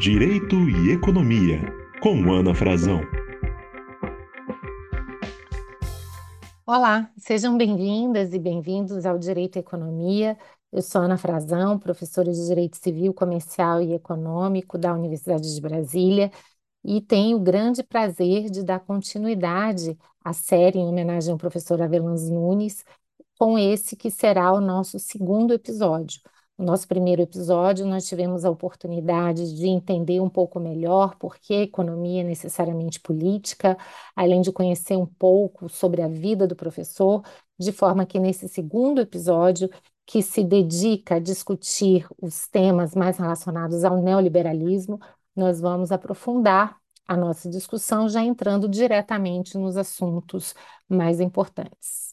Direito e Economia, com Ana Frazão. Olá, sejam bem-vindas e bem-vindos ao Direito e Economia. Eu sou Ana Frazão, professora de Direito Civil, Comercial e Econômico da Universidade de Brasília, e tenho o grande prazer de dar continuidade à série em homenagem ao professor Avelanz Nunes, com esse que será o nosso segundo episódio. No nosso primeiro episódio, nós tivemos a oportunidade de entender um pouco melhor por que a economia é necessariamente política, além de conhecer um pouco sobre a vida do professor, de forma que nesse segundo episódio, que se dedica a discutir os temas mais relacionados ao neoliberalismo, nós vamos aprofundar a nossa discussão, já entrando diretamente nos assuntos mais importantes.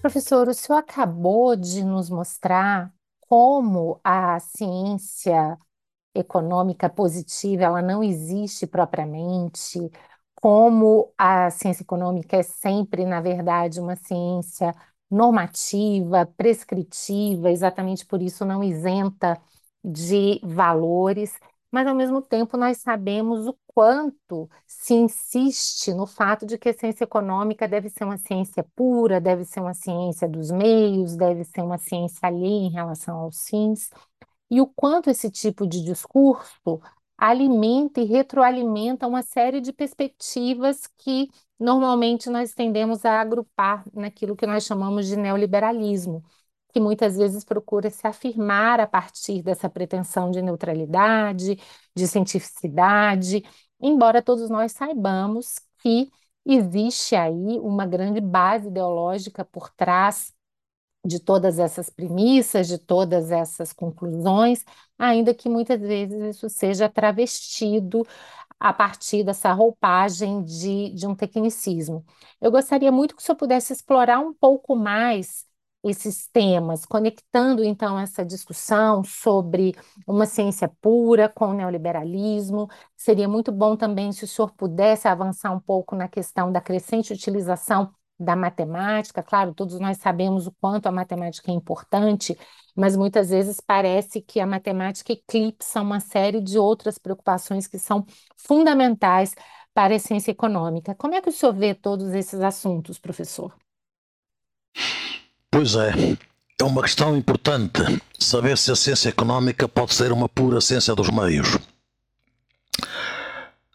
Professor, o senhor acabou de nos mostrar como a ciência econômica positiva ela não existe propriamente, como a ciência econômica é sempre, na verdade, uma ciência normativa, prescritiva, exatamente por isso não isenta de valores mas ao mesmo tempo nós sabemos o quanto se insiste no fato de que a ciência econômica deve ser uma ciência pura, deve ser uma ciência dos meios, deve ser uma ciência alheia em relação aos fins, e o quanto esse tipo de discurso alimenta e retroalimenta uma série de perspectivas que normalmente nós tendemos a agrupar naquilo que nós chamamos de neoliberalismo que muitas vezes procura se afirmar a partir dessa pretensão de neutralidade, de cientificidade, embora todos nós saibamos que existe aí uma grande base ideológica por trás de todas essas premissas, de todas essas conclusões, ainda que muitas vezes isso seja travestido a partir dessa roupagem de, de um tecnicismo. Eu gostaria muito que o senhor pudesse explorar um pouco mais esses temas, conectando então essa discussão sobre uma ciência pura com o neoliberalismo. Seria muito bom também se o senhor pudesse avançar um pouco na questão da crescente utilização da matemática. Claro, todos nós sabemos o quanto a matemática é importante, mas muitas vezes parece que a matemática eclipsa uma série de outras preocupações que são fundamentais para a ciência econômica. Como é que o senhor vê todos esses assuntos, professor? Pois é, é uma questão importante saber se a ciência económica pode ser uma pura ciência dos meios.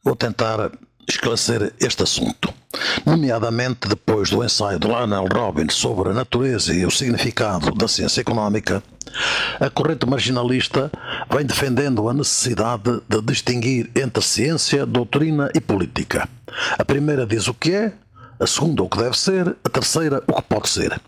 Vou tentar esclarecer este assunto, nomeadamente depois do ensaio de Lionel Robbins sobre a natureza e o significado da ciência económica. A corrente marginalista vem defendendo a necessidade de distinguir entre ciência, doutrina e política. A primeira diz o que é, a segunda o que deve ser, a terceira o que pode ser.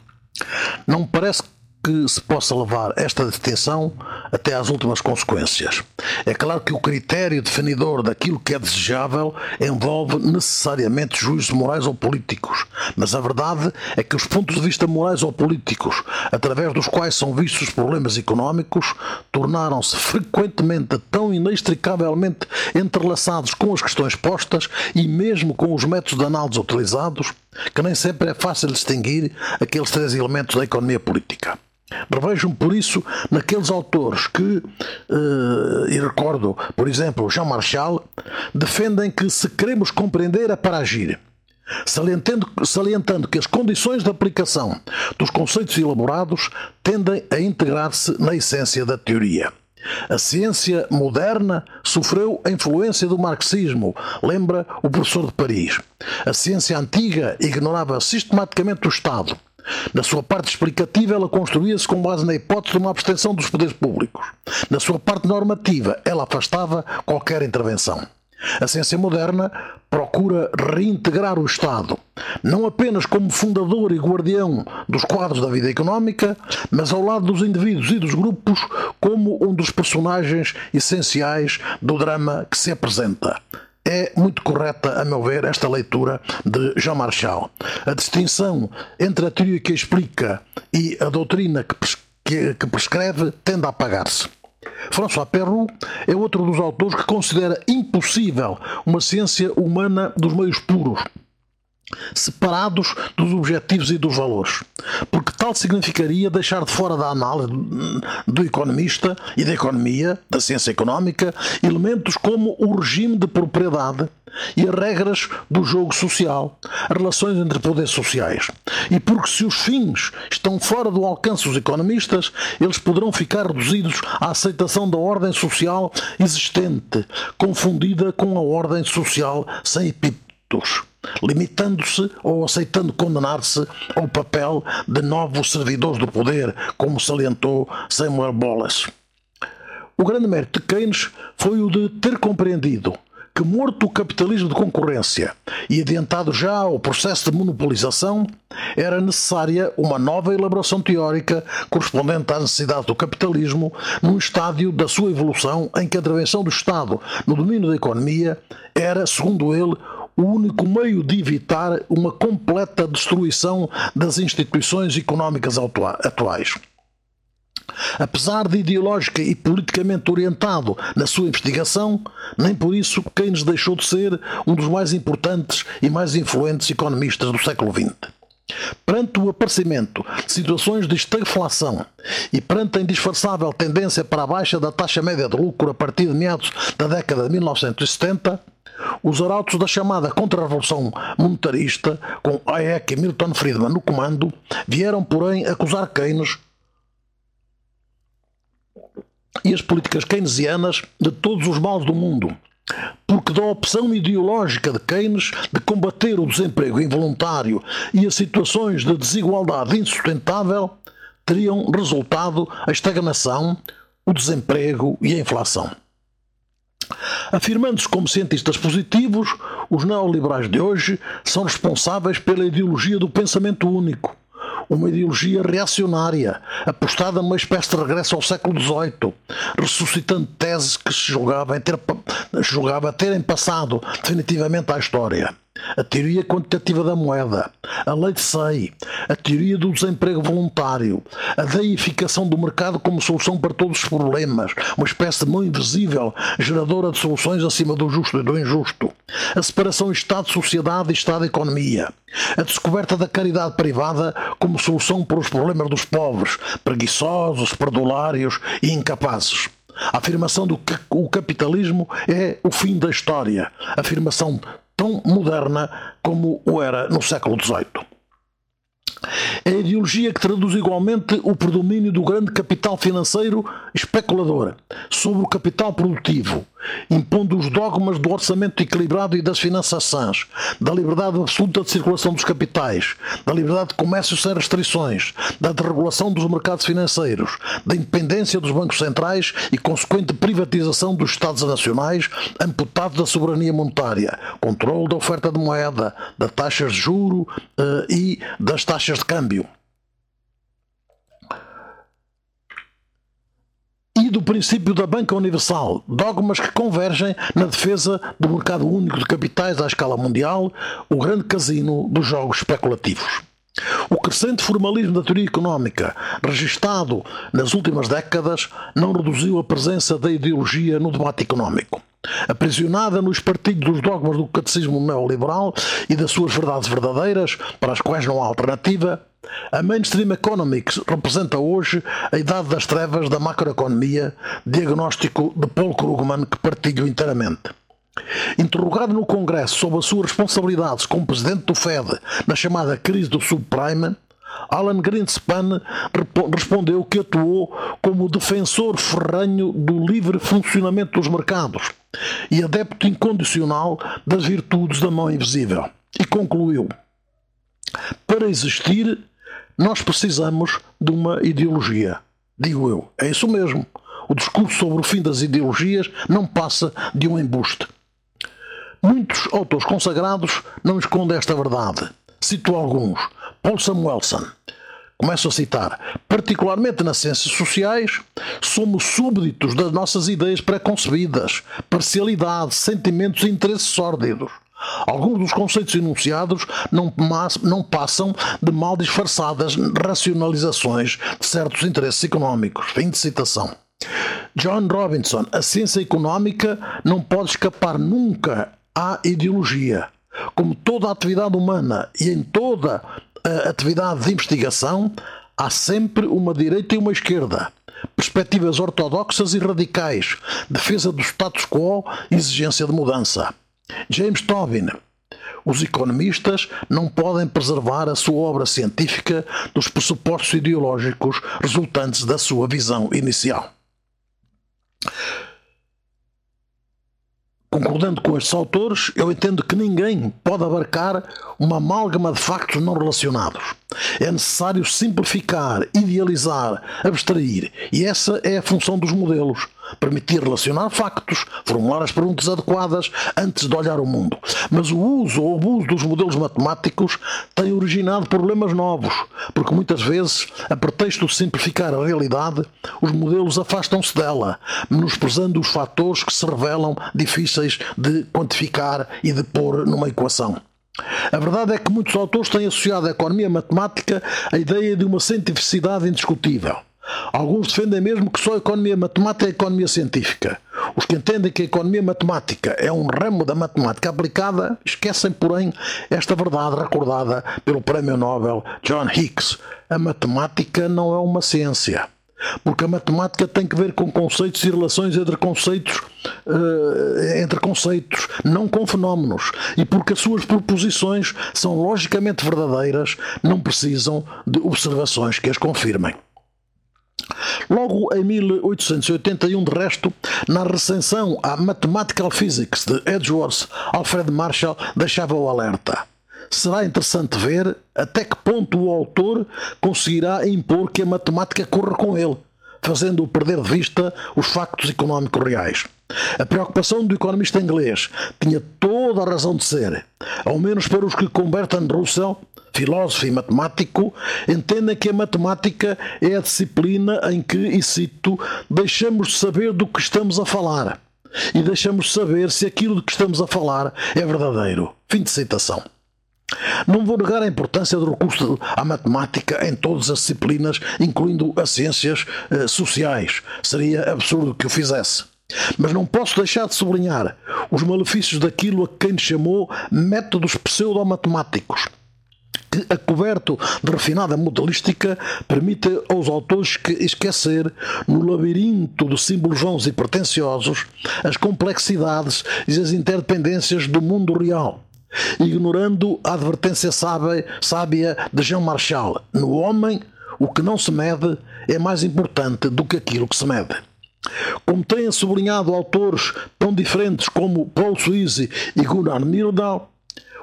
Não me parece que se possa levar esta detenção até às últimas consequências. É claro que o critério definidor daquilo que é desejável envolve necessariamente juízos morais ou políticos, mas a verdade é que os pontos de vista morais ou políticos, através dos quais são vistos os problemas económicos, tornaram-se frequentemente tão inextricavelmente entrelaçados com as questões postas e mesmo com os métodos de análise utilizados, que nem sempre é fácil distinguir aqueles três elementos da economia política. Revejo-me, por isso, naqueles autores que, uh, e recordo, por exemplo, Jean Marchal, defendem que se queremos compreender é para agir. Salientando, salientando que as condições de aplicação dos conceitos elaborados tendem a integrar-se na essência da teoria. A ciência moderna sofreu a influência do marxismo, lembra o professor de Paris. A ciência antiga ignorava sistematicamente o Estado na sua parte explicativa, ela construía-se com base na hipótese de uma abstenção dos poderes públicos. Na sua parte normativa, ela afastava qualquer intervenção. A ciência moderna procura reintegrar o Estado, não apenas como fundador e guardião dos quadros da vida económica, mas ao lado dos indivíduos e dos grupos como um dos personagens essenciais do drama que se apresenta é muito correta, a meu ver, esta leitura de Jean Marchal. A distinção entre a teoria que explica e a doutrina que, prescreve tende a apagar-se. François Perroux é outro dos autores que considera impossível uma ciência humana dos meios puros. Separados dos objetivos e dos valores, porque tal significaria deixar de fora da análise do economista e da economia, da ciência económica, elementos como o regime de propriedade e as regras do jogo social, as relações entre poderes sociais. E porque se os fins estão fora do alcance dos economistas, eles poderão ficar reduzidos à aceitação da ordem social existente, confundida com a ordem social sem epítetos limitando-se ou aceitando condenar-se ao papel de novos servidores do poder, como salientou Samuel Bolles. O grande mérito de Keynes foi o de ter compreendido que, morto o capitalismo de concorrência e adiantado já o processo de monopolização, era necessária uma nova elaboração teórica correspondente às necessidades do capitalismo num estádio da sua evolução em que a intervenção do Estado no domínio da economia era, segundo ele, o único meio de evitar uma completa destruição das instituições económicas atuais. Apesar de ideológica e politicamente orientado na sua investigação, nem por isso Keynes deixou de ser um dos mais importantes e mais influentes economistas do século XX. Perante o aparecimento de situações de estagflação e perante a indisfarçável tendência para a baixa da taxa média de lucro a partir de meados da década de 1970, os arautos da chamada contra-revolução monetarista, com Hayek e Milton Friedman no comando, vieram, porém, acusar Keynes e as políticas keynesianas de todos os males do mundo, porque da opção ideológica de Keynes de combater o desemprego involuntário e as situações de desigualdade insustentável teriam resultado a estagnação, o desemprego e a inflação. Afirmando-se como cientistas positivos, os neoliberais de hoje são responsáveis pela ideologia do pensamento único, uma ideologia reacionária, apostada numa espécie de regresso ao século XVIII, ressuscitando teses que se julgava, ter, julgava terem passado definitivamente à história a teoria quantitativa da moeda, a lei de SEI, a teoria do desemprego voluntário, a deificação do mercado como solução para todos os problemas, uma espécie de mão invisível geradora de soluções acima do justo e do injusto, a separação Estado-sociedade e Estado-economia, a descoberta da caridade privada como solução para os problemas dos pobres, preguiçosos, perdulários e incapazes. A afirmação do que o capitalismo é o fim da história. A afirmação tão moderna como o era no século XVIII. É a ideologia que traduz igualmente o predomínio do grande capital financeiro especulador sobre o capital produtivo, impondo os dogmas do orçamento equilibrado e das finanças sãs, da liberdade absoluta de circulação dos capitais, da liberdade de comércio sem restrições, da desregulação dos mercados financeiros, da independência dos bancos centrais e consequente privatização dos Estados nacionais, amputado da soberania monetária, controle da oferta de moeda, das taxas de juro uh, e das taxas de câmbio. E do princípio da banca universal, dogmas que convergem na defesa do mercado único de capitais à escala mundial, o grande casino dos jogos especulativos. O crescente formalismo da teoria económica, registado nas últimas décadas, não reduziu a presença da ideologia no debate económico. Aprisionada nos partidos dos dogmas do catecismo neoliberal e das suas verdades verdadeiras, para as quais não há alternativa, a Mainstream Economics representa hoje a idade das trevas da macroeconomia, diagnóstico de Paul Krugman que partilho inteiramente. Interrogado no Congresso sobre as suas responsabilidades como presidente do Fed na chamada crise do subprime, Alan Greenspan respondeu que atuou como defensor ferranho do livre funcionamento dos mercados e adepto incondicional das virtudes da mão invisível. E concluiu: Para existir, nós precisamos de uma ideologia. Digo eu, é isso mesmo. O discurso sobre o fim das ideologias não passa de um embuste. Muitos autores consagrados não escondem esta verdade. Cito alguns. Paul Samuelson. Começo a citar. Particularmente nas ciências sociais, somos súbditos das nossas ideias preconcebidas, parcialidade, sentimentos e interesses sórdidos. Alguns dos conceitos enunciados não, não passam de mal disfarçadas racionalizações de certos interesses económicos. Fim de citação. John Robinson, a ciência económica não pode escapar nunca à ideologia. como toda a atividade humana e em toda a atividade de investigação, há sempre uma direita e uma esquerda. Perspectivas ortodoxas e radicais, defesa do status quo exigência de mudança. James Tobin. Os economistas não podem preservar a sua obra científica dos pressupostos ideológicos resultantes da sua visão inicial. Concordando com estes autores, eu entendo que ninguém pode abarcar uma amálgama de factos não relacionados. É necessário simplificar, idealizar, abstrair, e essa é a função dos modelos permitir relacionar factos, formular as perguntas adequadas antes de olhar o mundo. Mas o uso ou abuso dos modelos matemáticos tem originado problemas novos, porque muitas vezes, a pretexto de simplificar a realidade, os modelos afastam-se dela, menosprezando os fatores que se revelam difíceis de quantificar e de pôr numa equação. A verdade é que muitos autores têm associado a economia matemática à ideia de uma cientificidade indiscutível. Alguns defendem mesmo que só a economia matemática é a economia científica. Os que entendem que a economia matemática é um ramo da matemática aplicada esquecem, porém, esta verdade recordada pelo Prémio Nobel John Hicks. A matemática não é uma ciência. Porque a matemática tem que ver com conceitos e relações entre conceitos, uh, entre conceitos, não com fenómenos. E porque as suas proposições são logicamente verdadeiras, não precisam de observações que as confirmem. Logo em 1881, de resto, na recensão à Mathematical Physics de Edgeworth, Alfred Marshall deixava o alerta. Será interessante ver até que ponto o autor conseguirá impor que a matemática corra com ele, fazendo-o perder de vista os factos económicos reais. A preocupação do economista inglês tinha toda a razão de ser, ao menos para os que, com Bertrand Russell, filósofo e matemático, entendem que a matemática é a disciplina em que, e cito, deixamos de saber do que estamos a falar e deixamos de saber se aquilo de que estamos a falar é verdadeiro. Fim de citação. Não vou negar a importância do recurso à matemática em todas as disciplinas, incluindo as ciências eh, sociais. Seria absurdo que o fizesse. Mas não posso deixar de sublinhar os malefícios daquilo a quem chamou métodos pseudo-matemáticos que, acoberto de refinada modelística, permite aos autores que esquecer, no labirinto de símbolos vãos e pretensiosos, as complexidades e as interdependências do mundo real, ignorando a advertência sábia, de Jean Marchal: no homem, o que não se mede é mais importante do que aquilo que se mede. Como têm sublinhado autores tão diferentes como Paul Suisse e Gunnar Myrdal,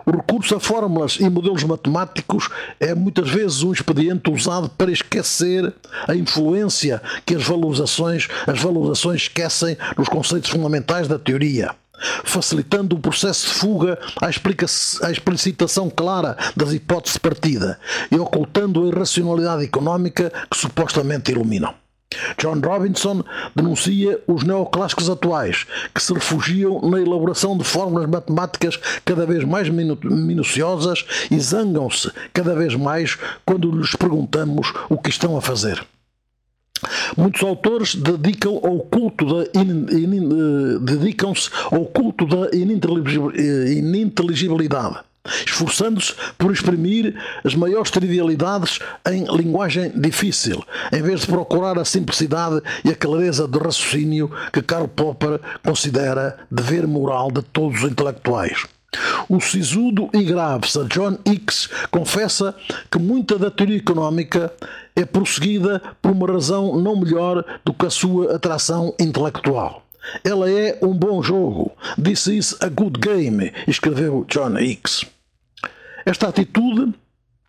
o recurso a fórmulas e modelos matemáticos é muitas vezes um expediente usado para esquecer a influência que as valorizações, as valorizações esquecem nos conceitos fundamentais da teoria facilitando o processo de fuga à, à explicitação clara das hipóteses de partida e ocultando a irracionalidade económica que supostamente iluminam. John Robinson denuncia os neoclássicos atuais, que se refugiam na elaboração de fórmulas matemáticas cada vez mais minu minuciosas e zangam-se cada vez mais quando lhes perguntamos o que estão a fazer. Muitos autores dedicam ao culto da eh, dedicam-se ao culto da ininteligibilidade esforçando-se por exprimir as maiores trivialidades em linguagem difícil, em vez de procurar a simplicidade e a clareza de raciocínio que Karl Popper considera dever moral de todos os intelectuais. O sisudo e grave Sir John Hicks confessa que muita da teoria económica é prosseguida por uma razão não melhor do que a sua atração intelectual. Ela é um bom jogo. This is a good game, escreveu John Hicks. Esta atitude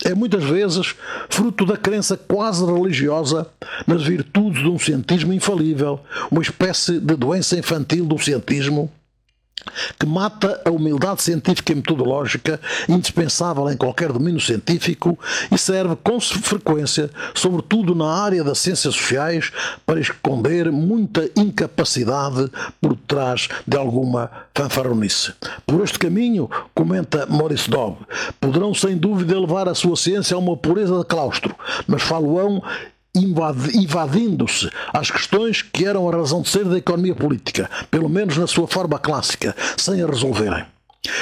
é muitas vezes fruto da crença quase religiosa nas virtudes de um cientismo infalível, uma espécie de doença infantil do cientismo que mata a humildade científica e metodológica indispensável em qualquer domínio científico e serve com frequência, sobretudo na área das ciências sociais, para esconder muita incapacidade por trás de alguma fanfarronice. Por este caminho, comenta Maurice Dobb, poderão sem dúvida levar a sua ciência a uma pureza de claustro, mas faloão invadindo-se às questões que eram a razão de ser da economia política, pelo menos na sua forma clássica, sem a resolverem.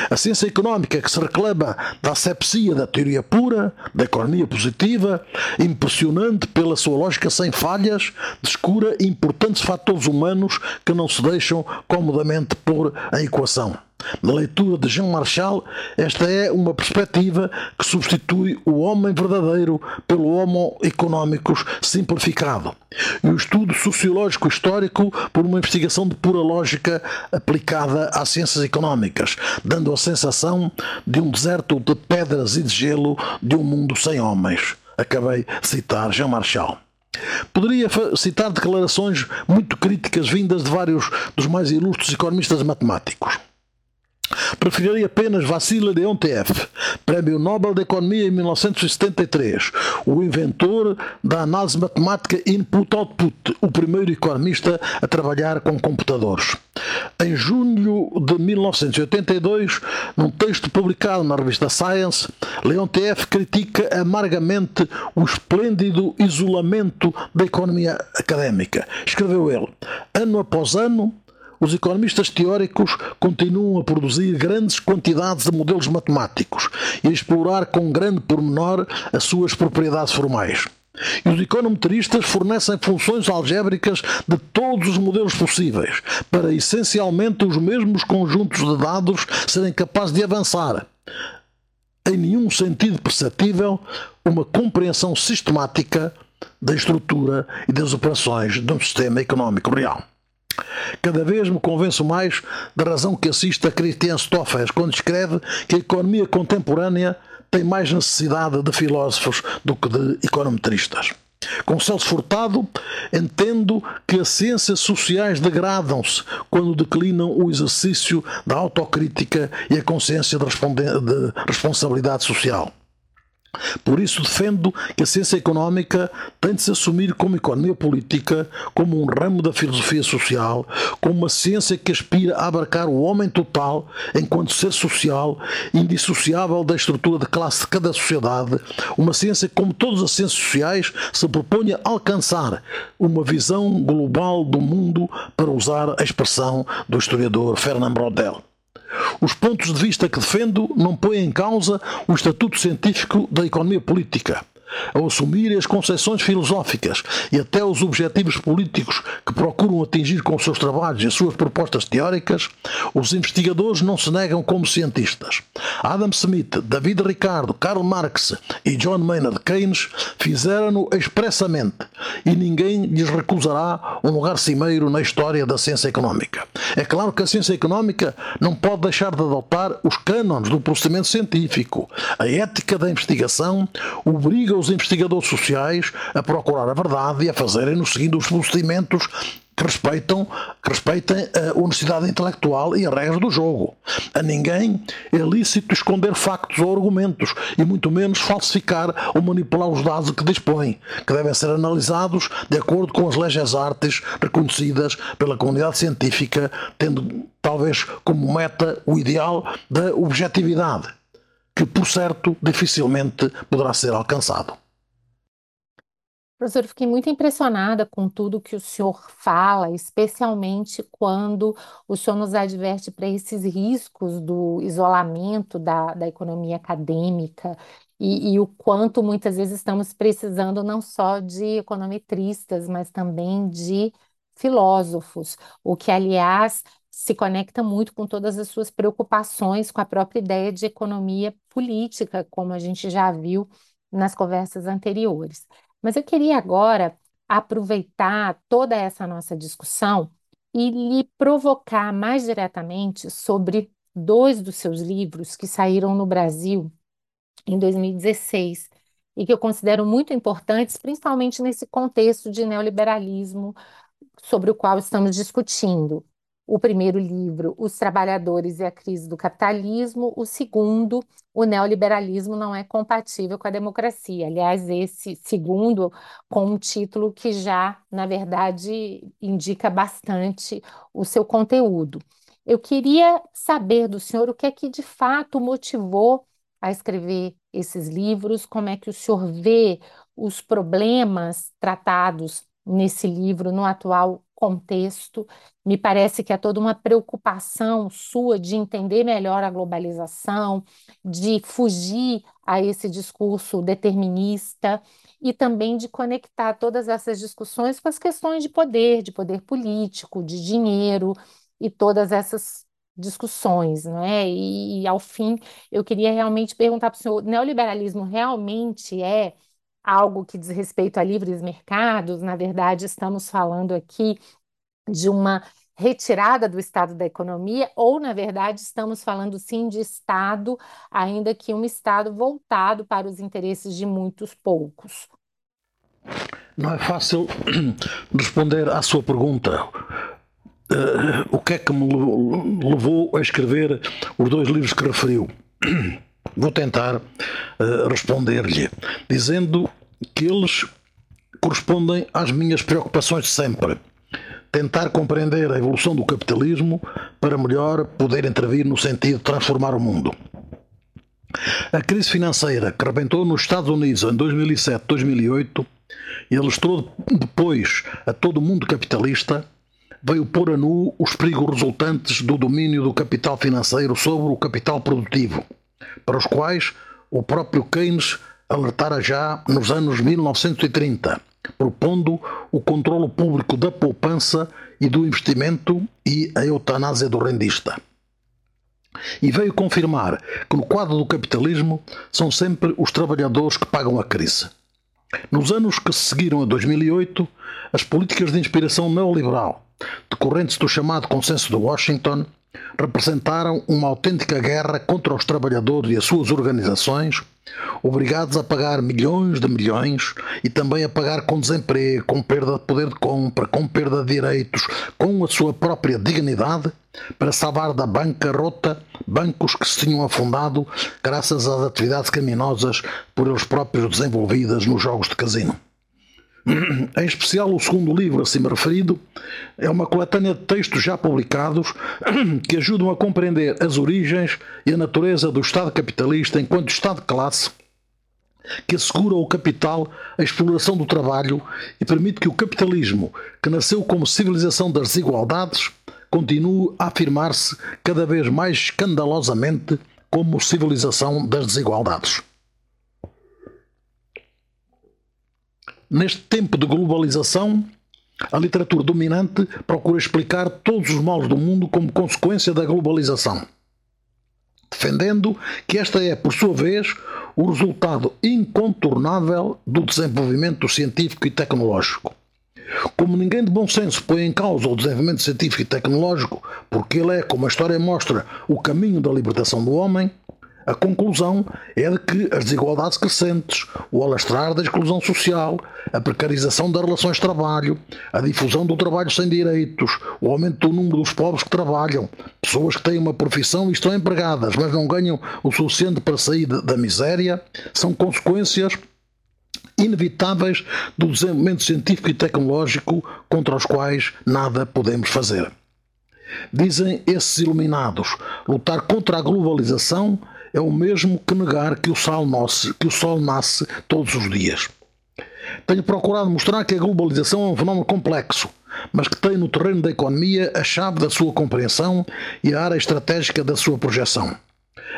A ciência económica que se reclama da asepsia da teoria pura, da economia positiva, impressionante pela sua lógica sem falhas, descura importantes fatores humanos que não se deixam comodamente pôr em equação. Na leitura de Jean Marchal, esta é uma perspectiva que substitui o homem verdadeiro pelo homo económicos simplificado e o estudo sociológico histórico por uma investigação de pura lógica aplicada às ciências económicas, dando a sensação de um deserto de pedras e de gelo de um mundo sem homens. Acabei de citar Jean Marchal. Poderia citar declarações muito críticas vindas de vários dos mais ilustres economistas matemáticos. Preferiria apenas Vassili Leontief, Prémio Nobel de Economia em 1973, o inventor da análise matemática input-output, o primeiro economista a trabalhar com computadores. Em junho de 1982, num texto publicado na revista Science, Leontief critica amargamente o esplêndido isolamento da economia académica. Escreveu ele: ano após ano, os economistas teóricos continuam a produzir grandes quantidades de modelos matemáticos e a explorar com grande pormenor as suas propriedades formais. E os econometristas fornecem funções algébricas de todos os modelos possíveis, para essencialmente os mesmos conjuntos de dados serem capazes de avançar, em nenhum sentido perceptível, uma compreensão sistemática da estrutura e das operações de um sistema económico real. Cada vez me convenço mais da razão que assiste a Christian Stoffers quando escreve que a economia contemporânea tem mais necessidade de filósofos do que de econometristas. Com Celso Furtado, entendo que as ciências sociais degradam-se quando declinam o exercício da autocrítica e a consciência de, de responsabilidade social. Por isso defendo que a ciência económica tem de se assumir como economia política, como um ramo da filosofia social, como uma ciência que aspira a abarcar o homem total enquanto ser social, indissociável da estrutura de classe de cada sociedade, uma ciência que, como todas as ciências sociais, se proponha alcançar uma visão global do mundo, para usar a expressão do historiador Fernand Braudel. Os pontos de vista que defendo não põem em causa o estatuto científico da economia política ao assumir as concepções filosóficas e até os objetivos políticos que procuram atingir com seus trabalhos e as suas propostas teóricas, os investigadores não se negam como cientistas. Adam Smith, David Ricardo, Karl Marx e John Maynard Keynes fizeram-no expressamente e ninguém lhes recusará um lugar cimeiro na história da ciência económica. É claro que a ciência económica não pode deixar de adotar os cânones do procedimento científico. A ética da investigação obriga os investigadores sociais a procurar a verdade e a fazerem-no seguindo os procedimentos que respeitam, que respeitem a honestidade intelectual e as regras do jogo. A ninguém é lícito esconder factos ou argumentos, e muito menos falsificar ou manipular os dados que dispõe, que devem ser analisados de acordo com as leis artes reconhecidas pela comunidade científica, tendo talvez como meta o ideal da objetividade que, por certo, dificilmente poderá ser alcançado. Professor, fiquei muito impressionada com tudo que o senhor fala, especialmente quando o senhor nos adverte para esses riscos do isolamento da, da economia acadêmica e, e o quanto muitas vezes estamos precisando não só de econometristas, mas também de filósofos, o que, aliás, se conecta muito com todas as suas preocupações com a própria ideia de economia política, como a gente já viu nas conversas anteriores. Mas eu queria agora aproveitar toda essa nossa discussão e lhe provocar mais diretamente sobre dois dos seus livros que saíram no Brasil em 2016 e que eu considero muito importantes, principalmente nesse contexto de neoliberalismo sobre o qual estamos discutindo o primeiro livro, Os Trabalhadores e a Crise do Capitalismo, o segundo, O Neoliberalismo Não é Compatível com a Democracia. Aliás, esse segundo, com um título que já, na verdade, indica bastante o seu conteúdo. Eu queria saber do senhor o que é que de fato motivou a escrever esses livros, como é que o senhor vê os problemas tratados nesse livro no atual contexto. Me parece que há toda uma preocupação sua de entender melhor a globalização, de fugir a esse discurso determinista e também de conectar todas essas discussões com as questões de poder, de poder político, de dinheiro e todas essas discussões, não é? E, e ao fim, eu queria realmente perguntar para o senhor: neoliberalismo realmente é algo que diz respeito a livres mercados? Na verdade, estamos falando aqui de uma retirada do Estado da economia, ou, na verdade, estamos falando sim de Estado, ainda que um Estado voltado para os interesses de muitos poucos. Não é fácil responder à sua pergunta. Uh, o que é que me levou a escrever os dois livros que referiu? Vou tentar uh, responder-lhe, dizendo que eles correspondem às minhas preocupações de sempre tentar compreender a evolução do capitalismo para melhor poder intervir no sentido de transformar o mundo. A crise financeira que rebentou nos Estados Unidos em 2007-2008 e ilustrou depois a todo o mundo capitalista, veio pôr a nu os perigos resultantes do domínio do capital financeiro sobre o capital produtivo, para os quais o próprio Keynes alertara já nos anos 1930 propondo o controlo público da poupança e do investimento e a eutanásia do rendista. E veio confirmar que no quadro do capitalismo são sempre os trabalhadores que pagam a crise. Nos anos que seguiram a 2008, as políticas de inspiração neoliberal, decorrentes do chamado Consenso de Washington, representaram uma autêntica guerra contra os trabalhadores e as suas organizações, obrigados a pagar milhões de milhões e também a pagar com desemprego, com perda de poder de compra, com perda de direitos, com a sua própria dignidade, para salvar da bancarrota bancos que se tinham afundado graças às atividades criminosas por eles próprios desenvolvidas nos jogos de casino. Em especial, o segundo livro, acima referido, é uma coletânea de textos já publicados que ajudam a compreender as origens e a natureza do Estado capitalista enquanto Estado de classe que assegura ao capital a exploração do trabalho e permite que o capitalismo, que nasceu como civilização das desigualdades, continue a afirmar-se cada vez mais escandalosamente como civilização das desigualdades. Neste tempo de globalização, a literatura dominante procura explicar todos os males do mundo como consequência da globalização, defendendo que esta é, por sua vez, o resultado incontornável do desenvolvimento científico e tecnológico. Como ninguém de bom senso põe em causa o desenvolvimento científico e tecnológico, porque ele é, como a história mostra, o caminho da libertação do homem, a conclusão é de que as desigualdades crescentes, o alastrar da exclusão social, a precarização das relações de trabalho, a difusão do trabalho sem direitos, o aumento do número dos pobres que trabalham, pessoas que têm uma profissão e estão empregadas, mas não ganham o suficiente para sair da miséria, são consequências inevitáveis do desenvolvimento científico e tecnológico contra os quais nada podemos fazer. Dizem esses iluminados: lutar contra a globalização é o mesmo que negar que o sol nasce, que o sol nasce todos os dias. Tenho procurado mostrar que a globalização é um fenómeno complexo, mas que tem no terreno da economia a chave da sua compreensão e a área estratégica da sua projeção.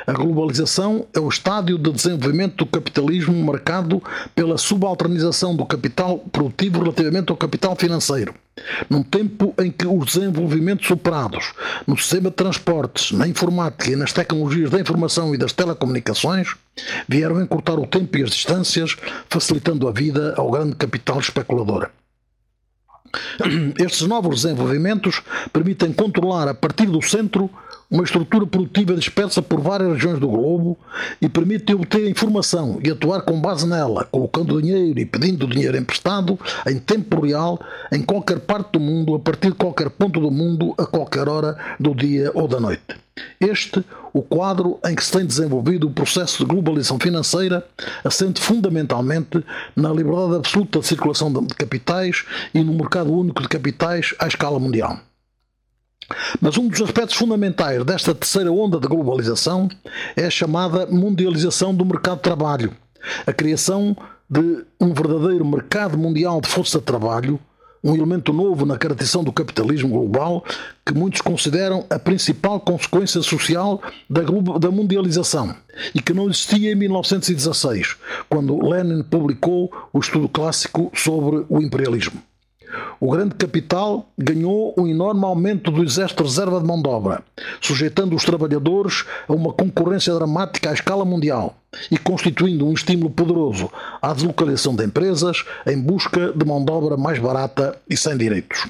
A globalização é o estádio de desenvolvimento do capitalismo marcado pela subalternização do capital produtivo relativamente ao capital financeiro. Num tempo em que os desenvolvimentos superados no sistema de transportes, na informática e nas tecnologias da informação e das telecomunicações vieram encurtar o tempo e as distâncias, facilitando a vida ao grande capital especulador. Estes novos desenvolvimentos permitem controlar a partir do centro uma estrutura produtiva dispersa por várias regiões do globo e permite obter informação e atuar com base nela, colocando dinheiro e pedindo dinheiro emprestado em tempo real em qualquer parte do mundo, a partir de qualquer ponto do mundo, a qualquer hora do dia ou da noite. Este, o quadro em que se tem desenvolvido o processo de globalização financeira, assente fundamentalmente na liberdade absoluta de circulação de capitais e no mercado único de capitais à escala mundial. Mas um dos aspectos fundamentais desta terceira onda de globalização é a chamada mundialização do mercado de trabalho, a criação de um verdadeiro mercado mundial de força de trabalho, um elemento novo na caracterização do capitalismo global que muitos consideram a principal consequência social da, mundialização e que não existia em 1916, quando Lenin publicou o estudo clássico sobre o imperialismo. O grande capital ganhou um enorme aumento do exército de reserva de mão de obra, sujeitando os trabalhadores a uma concorrência dramática à escala mundial e constituindo um estímulo poderoso à deslocalização de empresas em busca de mão de obra mais barata e sem direitos.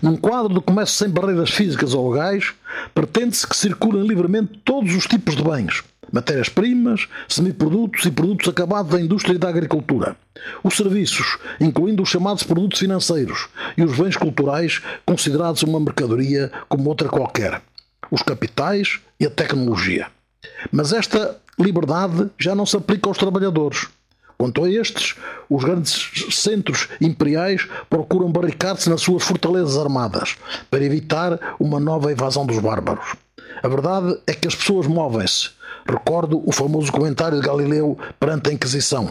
Num quadro de comércio sem barreiras físicas ou legais, pretende-se que circulem livremente todos os tipos de bens, matérias-primas, semiprodutos e produtos acabados da indústria e da agricultura. Os serviços, incluindo os chamados produtos financeiros e os bens culturais, considerados uma mercadoria como outra qualquer. Os capitais e a tecnologia. Mas esta liberdade já não se aplica aos trabalhadores. Quanto a estes, os grandes centros imperiais procuram barricar-se nas suas fortalezas armadas para evitar uma nova invasão dos bárbaros. A verdade é que as pessoas movem-se. Recordo o famoso comentário de Galileu perante a Inquisição.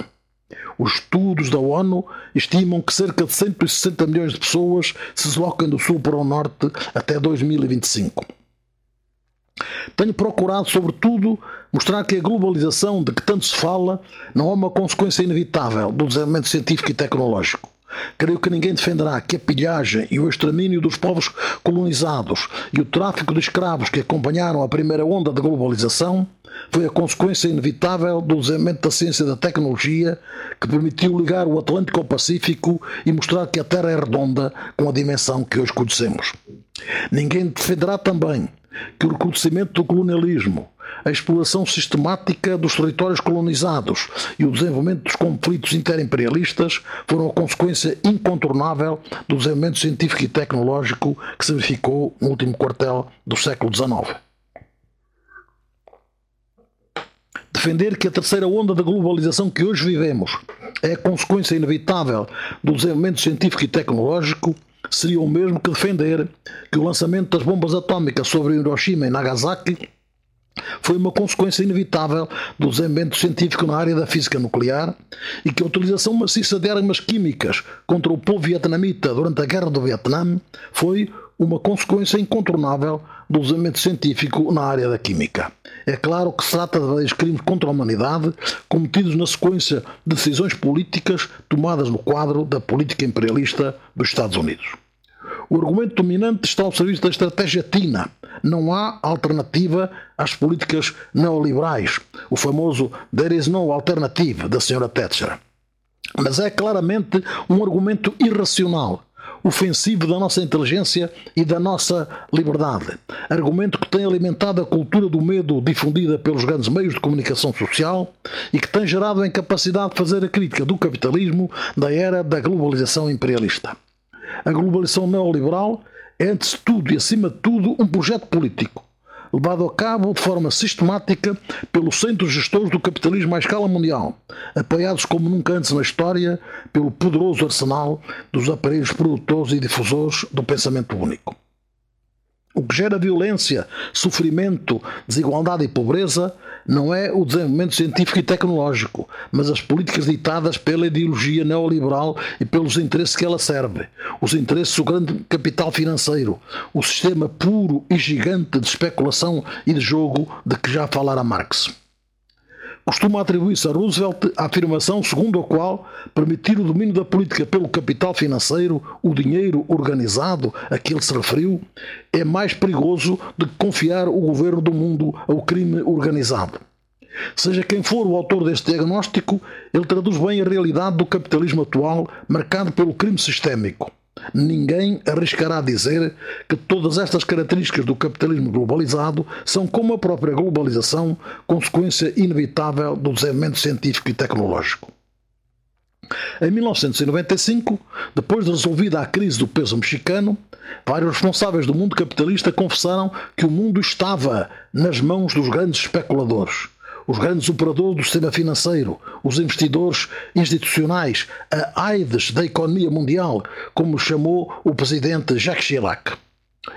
Os estudos da ONU estimam que cerca de 160 milhões de pessoas se deslocam do sul para o norte até 2025. Tenho procurado, sobretudo, mostrar que a globalização de que tanto se fala não é uma consequência inevitável do desenvolvimento científico e tecnológico. Creio que ninguém defenderá que a pilhagem e o extermínio dos povos colonizados e o tráfico de escravos que acompanharam a primeira onda da globalização foi a consequência inevitável do desenvolvimento da ciência e da tecnologia que permitiu ligar o Atlântico ao Pacífico e mostrar que a Terra é redonda com a dimensão que hoje conhecemos. Ninguém defenderá também que o recrudescimento do colonialismo, a exploração sistemática dos territórios colonizados e o desenvolvimento dos conflitos interimperialistas foram a consequência incontornável do desenvolvimento científico e tecnológico que se verificou no último quartel do século XIX. Defender que a terceira onda da globalização que hoje vivemos é consequência inevitável do desenvolvimento científico e tecnológico seria o mesmo que defender que o lançamento das bombas atómicas sobre Hiroshima e Nagasaki foi uma consequência inevitável do desenvolvimento científico na área da física nuclear e que a utilização maciça de armas químicas contra o povo vietnamita durante a Guerra do Vietnã foi uma consequência incontornável do desenvolvimento científico na área da química. É claro que se trata de vários crimes contra a humanidade cometidos na sequência de decisões políticas tomadas no quadro da política imperialista dos Estados Unidos. O argumento dominante está ao serviço da estratégia TINA. Não há alternativa às políticas neoliberais. O famoso There is no alternative da Sra. Thatcher. Mas é claramente um argumento irracional ofensivo da nossa inteligência e da nossa liberdade. Argumento que tem alimentado a cultura do medo difundida pelos grandes meios de comunicação social e que tem gerado a incapacidade de fazer a crítica do capitalismo da era da globalização imperialista. A globalização neoliberal é, antes de tudo e acima de tudo, um projeto político levado a cabo de forma sistemática pelos centros gestores do capitalismo à escala mundial, apoiados como nunca antes na história pelo poderoso arsenal dos aparelhos produtores e difusores do pensamento único. O que gera violência, sofrimento, desigualdade e pobreza não é o desenvolvimento científico e tecnológico, mas as políticas ditadas pela ideologia neoliberal e pelos interesses que ela serve. Os interesses do grande capital financeiro, o sistema puro e gigante de especulação e de jogo de que já falara Marx costuma atribuir-se a Roosevelt a afirmação segundo a qual permitir o domínio da política pelo capital financeiro, o dinheiro organizado a que ele se referiu, é mais perigoso do que confiar o governo do mundo ao crime organizado. Seja quem for o autor deste diagnóstico, ele traduz bem a realidade do capitalismo atual, marcado pelo crime sistémico Ninguém arriscará dizer que todas estas características do capitalismo globalizado são, como a própria globalização, consequência inevitável do desenvolvimento científico e tecnológico. Em 1995, depois de resolvida a crise do peso mexicano, vários responsáveis do mundo capitalista confessaram que o mundo estava nas mãos dos grandes especuladores os grandes operadores do sistema financeiro, os investidores institucionais, a AIDS da economia mundial, como chamou o presidente Jacques Chirac.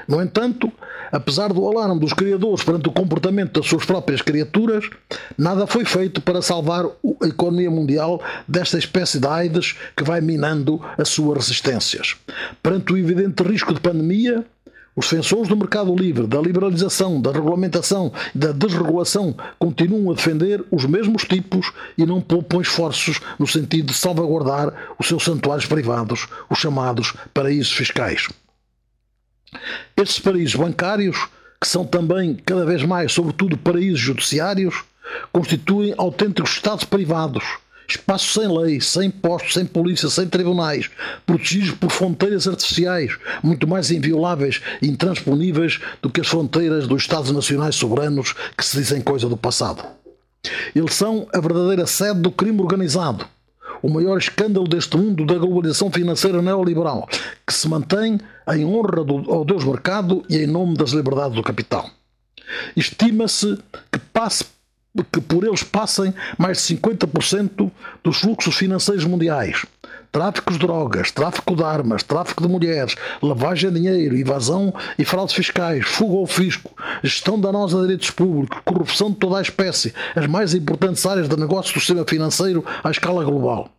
No entanto, apesar do alarme dos criadores perante o comportamento das suas próprias criaturas, nada foi feito para salvar a economia mundial desta espécie de AIDS que vai minando as suas resistências. Perante o evidente risco de pandemia, os defensores do mercado livre, da liberalização, da regulamentação e da desregulação continuam a defender os mesmos tipos e não poupam esforços no sentido de salvaguardar os seus santuários privados, os chamados paraísos fiscais. Estes paraísos bancários, que são também cada vez mais, sobretudo, paraísos judiciários, constituem autênticos Estados privados espaços sem lei, sem postos, sem polícia, sem tribunais, protegidos por fronteiras artificiais, muito mais invioláveis e intransponíveis do que as fronteiras dos Estados Nacionais soberanos que se dizem coisa do passado. Eles são a verdadeira sede do crime organizado, o maior escândalo deste mundo da globalização financeira neoliberal, que se mantém em honra do, ao Deus mercado e em nome das liberdades do capital. Estima-se que passe que por eles passem mais de 50% dos fluxos financeiros mundiais. Tráfico de drogas, tráfico de armas, tráfico de mulheres, lavagem de dinheiro, evasão e fraudes fiscais, fuga ao fisco, gestão danosa de direitos públicos, corrupção de toda a espécie, as mais importantes áreas de negócio do sistema financeiro à escala global.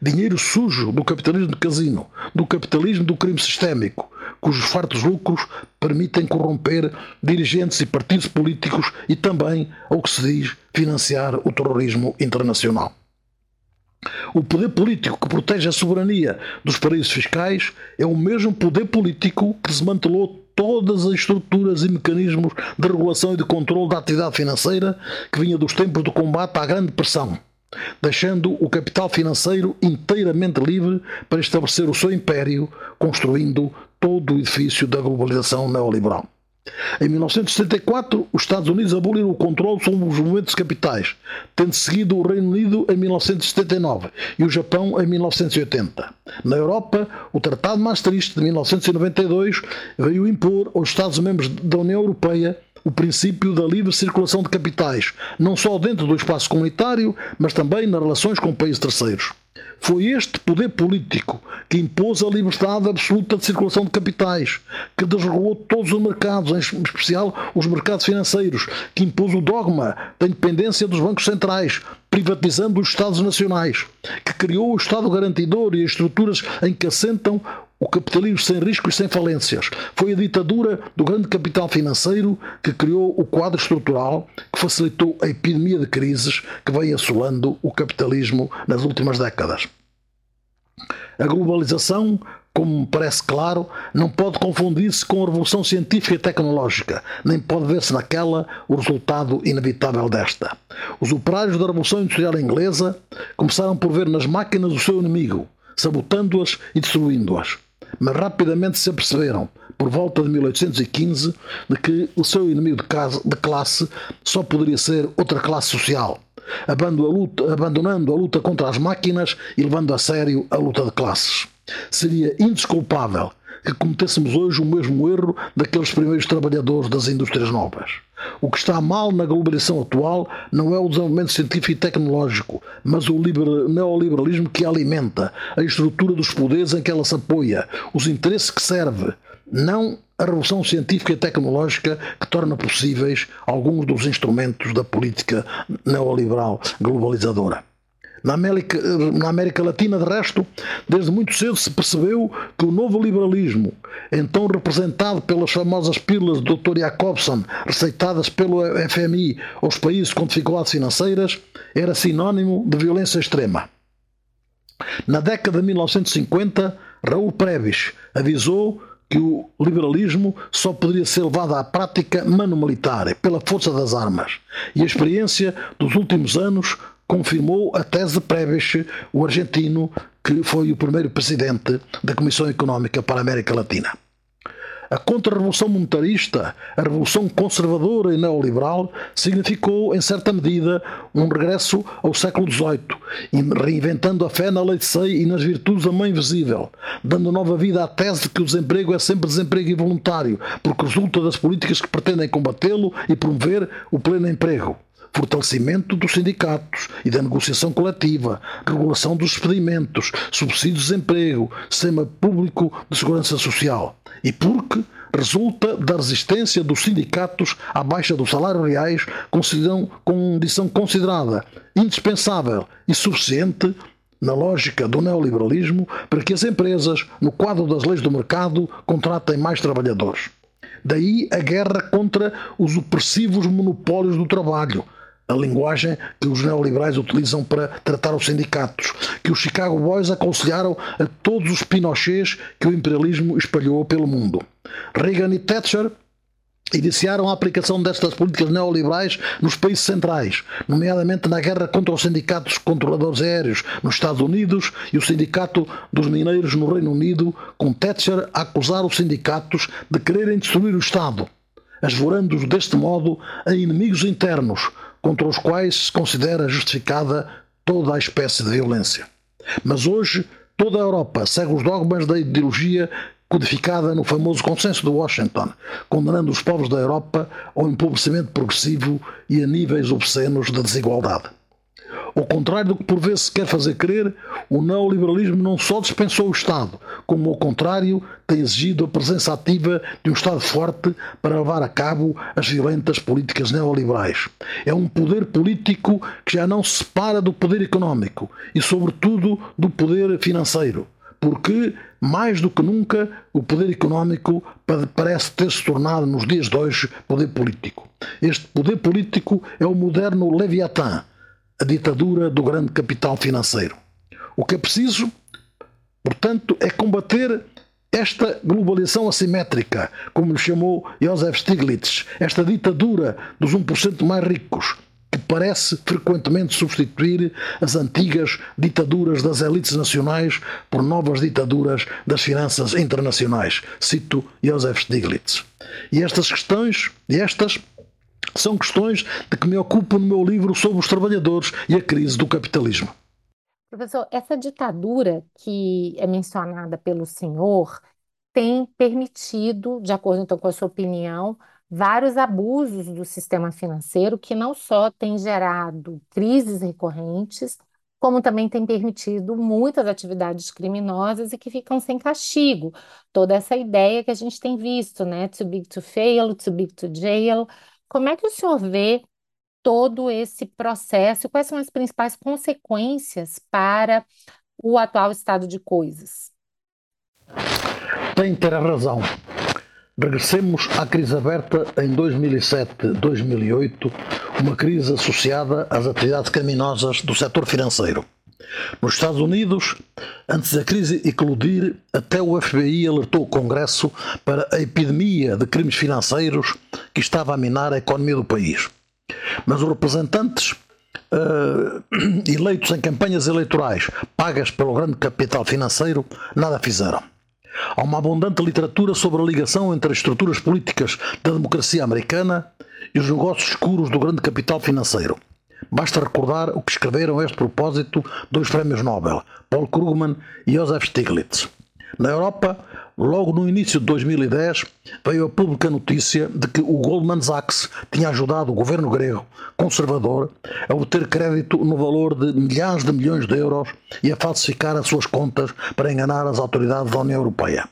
Dinheiro sujo do capitalismo de casino, do capitalismo do crime sistémico, cujos fartos lucros permitem corromper dirigentes e partidos políticos e também, ao que se diz, financiar o terrorismo internacional. O poder político que protege a soberania dos paraísos fiscais é o mesmo poder político que desmantelou todas as estruturas e mecanismos de regulação e de controle da atividade financeira que vinha dos tempos do combate à grande pressão deixando o capital financeiro inteiramente livre para estabelecer o seu império, construindo todo o edifício da globalização neoliberal. Em 1974, os Estados Unidos aboliram o controle sobre os movimentos capitais, tendo seguido o Reino Unido em 1979 e o Japão em 1980. Na Europa, o Tratado Maastricht de 1992 veio impor aos Estados-membros da União Europeia o princípio da livre circulação de capitais, não só dentro do espaço comunitário, mas também nas relações com países terceiros. Foi este poder político que impôs a liberdade absoluta de circulação de capitais, que desregulou todos os mercados, em especial os mercados financeiros, que impôs o dogma da independência dos bancos centrais, privatizando os Estados nacionais, que criou o Estado garantidor e as estruturas em que assentam o capitalismo sem riscos e sem falências. Foi a ditadura do grande capital financeiro que criou o quadro estrutural que facilitou a epidemia de crises que vem assolando o capitalismo nas últimas décadas. A globalização, como me parece claro, não pode confundir-se com a revolução científica e tecnológica, nem pode ver-se naquela o resultado inevitável desta. Os operários da Revolução Industrial Inglesa começaram por ver nas máquinas o seu inimigo, sabotando-as e destruindo-as mas rapidamente se aperceberam, por volta de 1815, de que o seu inimigo de, casa, de classe só poderia ser outra classe social, abandonando a luta contra as máquinas e levando a sério a luta de classes. Seria indesculpável que cometêssemos hoje o mesmo erro daqueles primeiros trabalhadores das indústrias novas. O que está mal na globalização atual não é o desenvolvimento científico e tecnológico, mas o neoliberalismo que alimenta, a estrutura dos poderes em que ela se apoia, os interesses que serve, não a revolução científica e tecnológica que torna possíveis alguns dos instrumentos da política neoliberal globalizadora. Na América, na América Latina, de resto, desde muito cedo se percebeu que o novo liberalismo, então representado pelas famosas pílulas do Dr. Jacobson, receitadas pelo FMI aos países com dificuldades financeiras, era sinónimo de violência extrema. Na década de 1950, Raul Previs avisou que o liberalismo só poderia ser levado à prática mano militar, pela força das armas. E a experiência dos últimos anos confirmou a tese Prebisch, o argentino que foi o primeiro presidente da Comissão Económica para a América Latina. A contra-revolução monetarista, a revolução conservadora e neoliberal, significou, em certa medida, um regresso ao século XVIII, reinventando a fé na lei de sei e nas virtudes da mãe invisível, dando nova vida à tese de que o desemprego é sempre desemprego involuntário, porque resulta das políticas que pretendem combatê-lo e promover o pleno emprego fortalecimento dos sindicatos e da negociação coletiva, regulação dos expedimentos, subsídios de desemprego, sistema público de segurança social. E porque, resulta da resistência dos sindicatos à baixa dos salários reais, condição considerada indispensável e suficiente na lógica do neoliberalismo para que as empresas, no quadro das leis do mercado, contratem mais trabalhadores. Daí a guerra contra os opressivos monopólios do trabalho, a linguagem que os neoliberais utilizam para tratar os sindicatos, que os Chicago Boys aconselharam a todos os Pinochets que o imperialismo espalhou pelo mundo. Reagan e Thatcher iniciaram a aplicação destas políticas neoliberais nos países centrais, nomeadamente na guerra contra os sindicatos controladores aéreos nos Estados Unidos e o sindicato dos mineiros no Reino Unido, com Thatcher a acusar os sindicatos de quererem destruir o Estado, asvorando-os deste modo a inimigos internos, contra os quais se considera justificada toda a espécie de violência. Mas hoje toda a Europa segue os dogmas da ideologia codificada no famoso Consenso de Washington, condenando os povos da Europa ao empobrecimento progressivo e a níveis obscenos de desigualdade. Ao contrário do que por vezes se quer fazer crer, o neoliberalismo não só dispensou o Estado, como ao contrário tem exigido a presença ativa de um Estado forte para levar a cabo as violentas políticas neoliberais. É um poder político que já não se separa do poder económico e, sobretudo, do poder financeiro porque, mais do que nunca, o poder económico parece ter se tornado, nos dias de hoje, poder político. Este poder político é o moderno Leviatã, a ditadura do grande capital financeiro. O que é preciso, portanto, é combater esta globalização assimétrica, como lhe chamou Joseph Stiglitz, esta ditadura dos 1% mais ricos, que parece frequentemente substituir as antigas ditaduras das elites nacionais por novas ditaduras das finanças internacionais. Cito Joseph Stiglitz. E estas questões, estas são questões de que me ocupo no meu livro sobre os trabalhadores e a crise do capitalismo. Professor, essa ditadura que é mencionada pelo senhor tem permitido, de acordo então com a sua opinião, vários abusos do sistema financeiro que não só têm gerado crises recorrentes, como também tem permitido muitas atividades criminosas e que ficam sem castigo. Toda essa ideia que a gente tem visto, né? Too big to fail, too big to jail. Como é que o senhor vê todo esse processo quais são as principais consequências para o atual estado de coisas? Tem ter a razão. Regressemos à crise aberta em 2007-2008, uma crise associada às atividades criminosas do setor financeiro. Nos Estados Unidos, antes da crise eclodir, até o FBI alertou o Congresso para a epidemia de crimes financeiros que estava a minar a economia do país. Mas os representantes uh, eleitos em campanhas eleitorais pagas pelo grande capital financeiro nada fizeram. Há uma abundante literatura sobre a ligação entre as estruturas políticas da democracia americana e os negócios escuros do grande capital financeiro. Basta recordar o que escreveram a este propósito dois prémios Nobel, Paul Krugman e Joseph Stiglitz. Na Europa, logo no início de 2010, veio a pública notícia de que o Goldman Sachs tinha ajudado o governo grego conservador a obter crédito no valor de milhares de milhões de euros e a falsificar as suas contas para enganar as autoridades da União Europeia.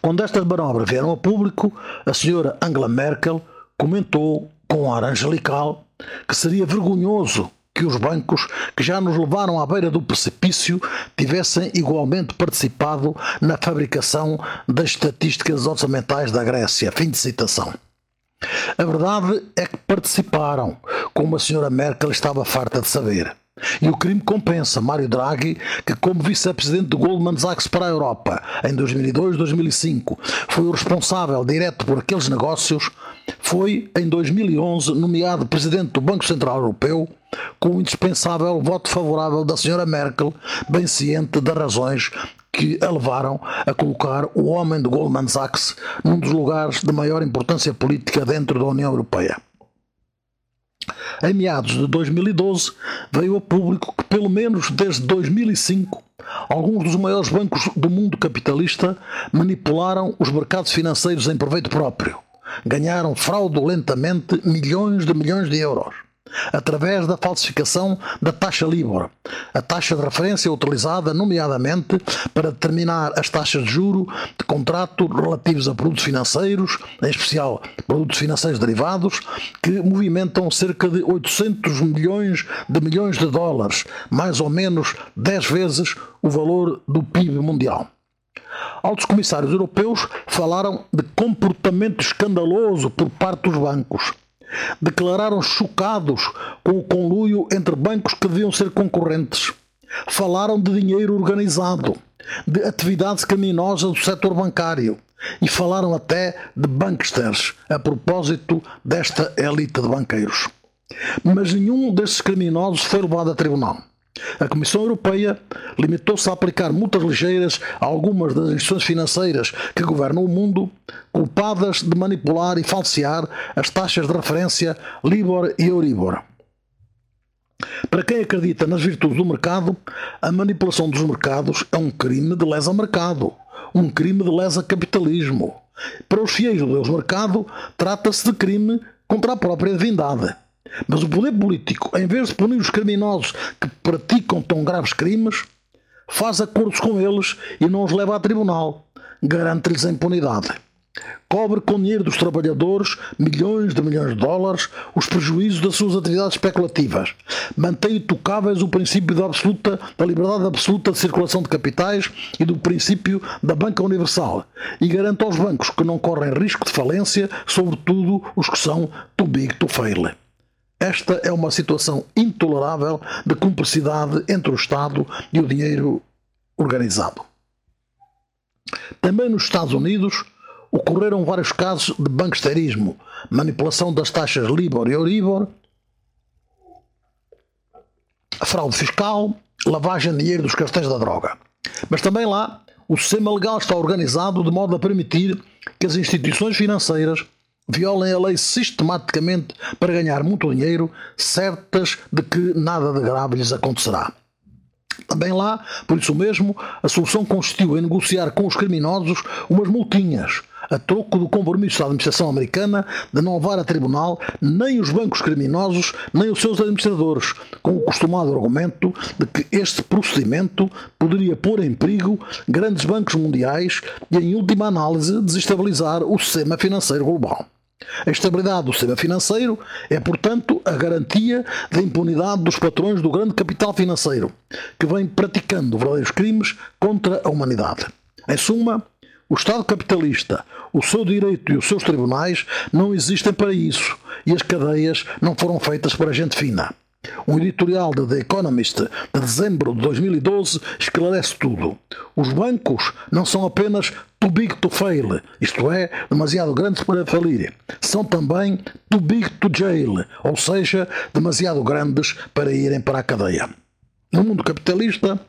Quando estas manobras vieram a público, a senhora Angela Merkel comentou com ar angelical que seria vergonhoso que os bancos, que já nos levaram à beira do precipício, tivessem igualmente participado na fabricação das estatísticas orçamentais da Grécia. Fim de citação. A verdade é que participaram, como a senhora Merkel estava farta de saber. E o crime compensa Mário Draghi, que, como vice-presidente de Goldman Sachs para a Europa em 2002-2005, foi o responsável direto por aqueles negócios, foi em 2011 nomeado presidente do Banco Central Europeu com o indispensável voto favorável da senhora Merkel, bem ciente das razões que a levaram a colocar o homem de Goldman Sachs num dos lugares de maior importância política dentro da União Europeia. Em meados de 2012, veio a público que, pelo menos desde 2005, alguns dos maiores bancos do mundo capitalista manipularam os mercados financeiros em proveito próprio. Ganharam fraudulentamente milhões de milhões de euros. Através da falsificação da taxa LIBOR, a taxa de referência utilizada, nomeadamente, para determinar as taxas de juro de contrato relativos a produtos financeiros, em especial produtos financeiros derivados, que movimentam cerca de 800 milhões de milhões de dólares, mais ou menos 10 vezes o valor do PIB mundial. Altos comissários europeus falaram de comportamento escandaloso por parte dos bancos declararam chocados com o conluio entre bancos que deviam ser concorrentes. Falaram de dinheiro organizado, de atividades criminosas do setor bancário e falaram até de banksters a propósito desta elite de banqueiros. Mas nenhum desses criminosos foi levado a tribunal. A Comissão Europeia limitou-se a aplicar multas ligeiras a algumas das instituições financeiras que governam o mundo, culpadas de manipular e falsear as taxas de referência Libor e Euribor. Para quem acredita nas virtudes do mercado, a manipulação dos mercados é um crime de lesa mercado, um crime de lesa capitalismo. Para os fiéis do Deus mercado, trata-se de crime contra a própria divindade. Mas o poder político, em vez de punir os criminosos que praticam tão graves crimes, faz acordos com eles e não os leva a tribunal. Garante-lhes a impunidade. Cobre com dinheiro dos trabalhadores, milhões de milhões de dólares, os prejuízos das suas atividades especulativas. Mantém intocáveis o princípio da, absoluta, da liberdade absoluta de circulação de capitais e do princípio da banca universal. E garante aos bancos que não correm risco de falência, sobretudo os que são too big to fail. Esta é uma situação intolerável de cumplicidade entre o Estado e o dinheiro organizado. Também nos Estados Unidos ocorreram vários casos de banksterismo, manipulação das taxas Libor e Euribor, fraude fiscal, lavagem de dinheiro dos cartéis da droga. Mas também lá o sistema legal está organizado de modo a permitir que as instituições financeiras violem a lei sistematicamente para ganhar muito dinheiro, certas de que nada de grave lhes acontecerá. Também lá, por isso mesmo, a solução consistiu em negociar com os criminosos umas multinhas, a troco do compromisso da administração americana de não levar a tribunal nem os bancos criminosos nem os seus administradores, com o costumado argumento de que este procedimento poderia pôr em perigo grandes bancos mundiais e, em última análise, desestabilizar o sistema financeiro global. A estabilidade do sistema financeiro é, portanto, a garantia da impunidade dos patrões do grande capital financeiro, que vem praticando verdadeiros crimes contra a humanidade. Em suma, o Estado capitalista, o seu direito e os seus tribunais não existem para isso e as cadeias não foram feitas para gente fina. Um editorial de The Economist de dezembro de 2012 esclarece tudo. Os bancos não são apenas too big to fail, isto é, demasiado grandes para falir. São também too big to jail, ou seja, demasiado grandes para irem para a cadeia. No mundo capitalista,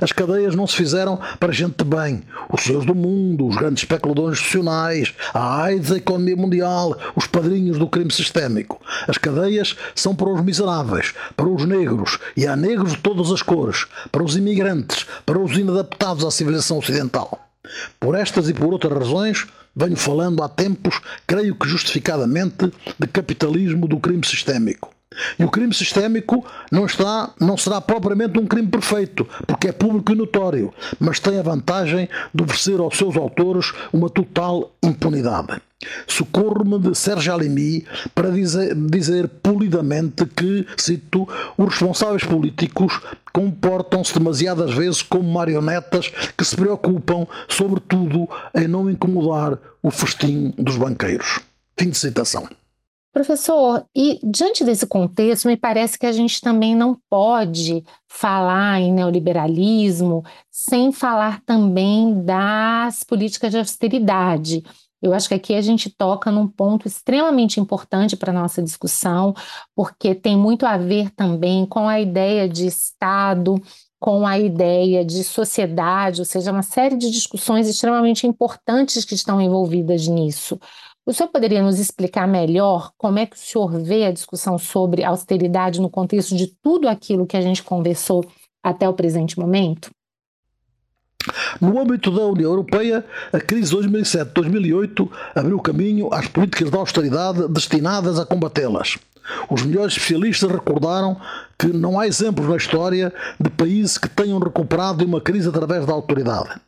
as cadeias não se fizeram para gente de bem. Os seus do mundo, os grandes especuladores institucionais, a AIDS, a economia mundial, os padrinhos do crime sistémico. As cadeias são para os miseráveis, para os negros, e há negros de todas as cores, para os imigrantes, para os inadaptados à civilização ocidental. Por estas e por outras razões, venho falando há tempos, creio que justificadamente, de capitalismo do crime sistémico. E o crime sistémico não, está, não será propriamente um crime perfeito, porque é público e notório, mas tem a vantagem de oferecer aos seus autores uma total impunidade. Socorro-me de Sérgio Alimi para dizer, dizer polidamente que, cito, os responsáveis políticos comportam-se demasiadas vezes como marionetas que se preocupam, sobretudo, em não incomodar o festim dos banqueiros. Fim de citação. Professor, e diante desse contexto, me parece que a gente também não pode falar em neoliberalismo sem falar também das políticas de austeridade. Eu acho que aqui a gente toca num ponto extremamente importante para a nossa discussão, porque tem muito a ver também com a ideia de Estado, com a ideia de sociedade, ou seja, uma série de discussões extremamente importantes que estão envolvidas nisso. O senhor poderia nos explicar melhor como é que o senhor vê a discussão sobre austeridade no contexto de tudo aquilo que a gente conversou até o presente momento? No âmbito da União Europeia, a crise de 2007-2008 abriu caminho às políticas de austeridade destinadas a combatê-las. Os melhores especialistas recordaram que não há exemplos na história de países que tenham recuperado de uma crise através da autoridade.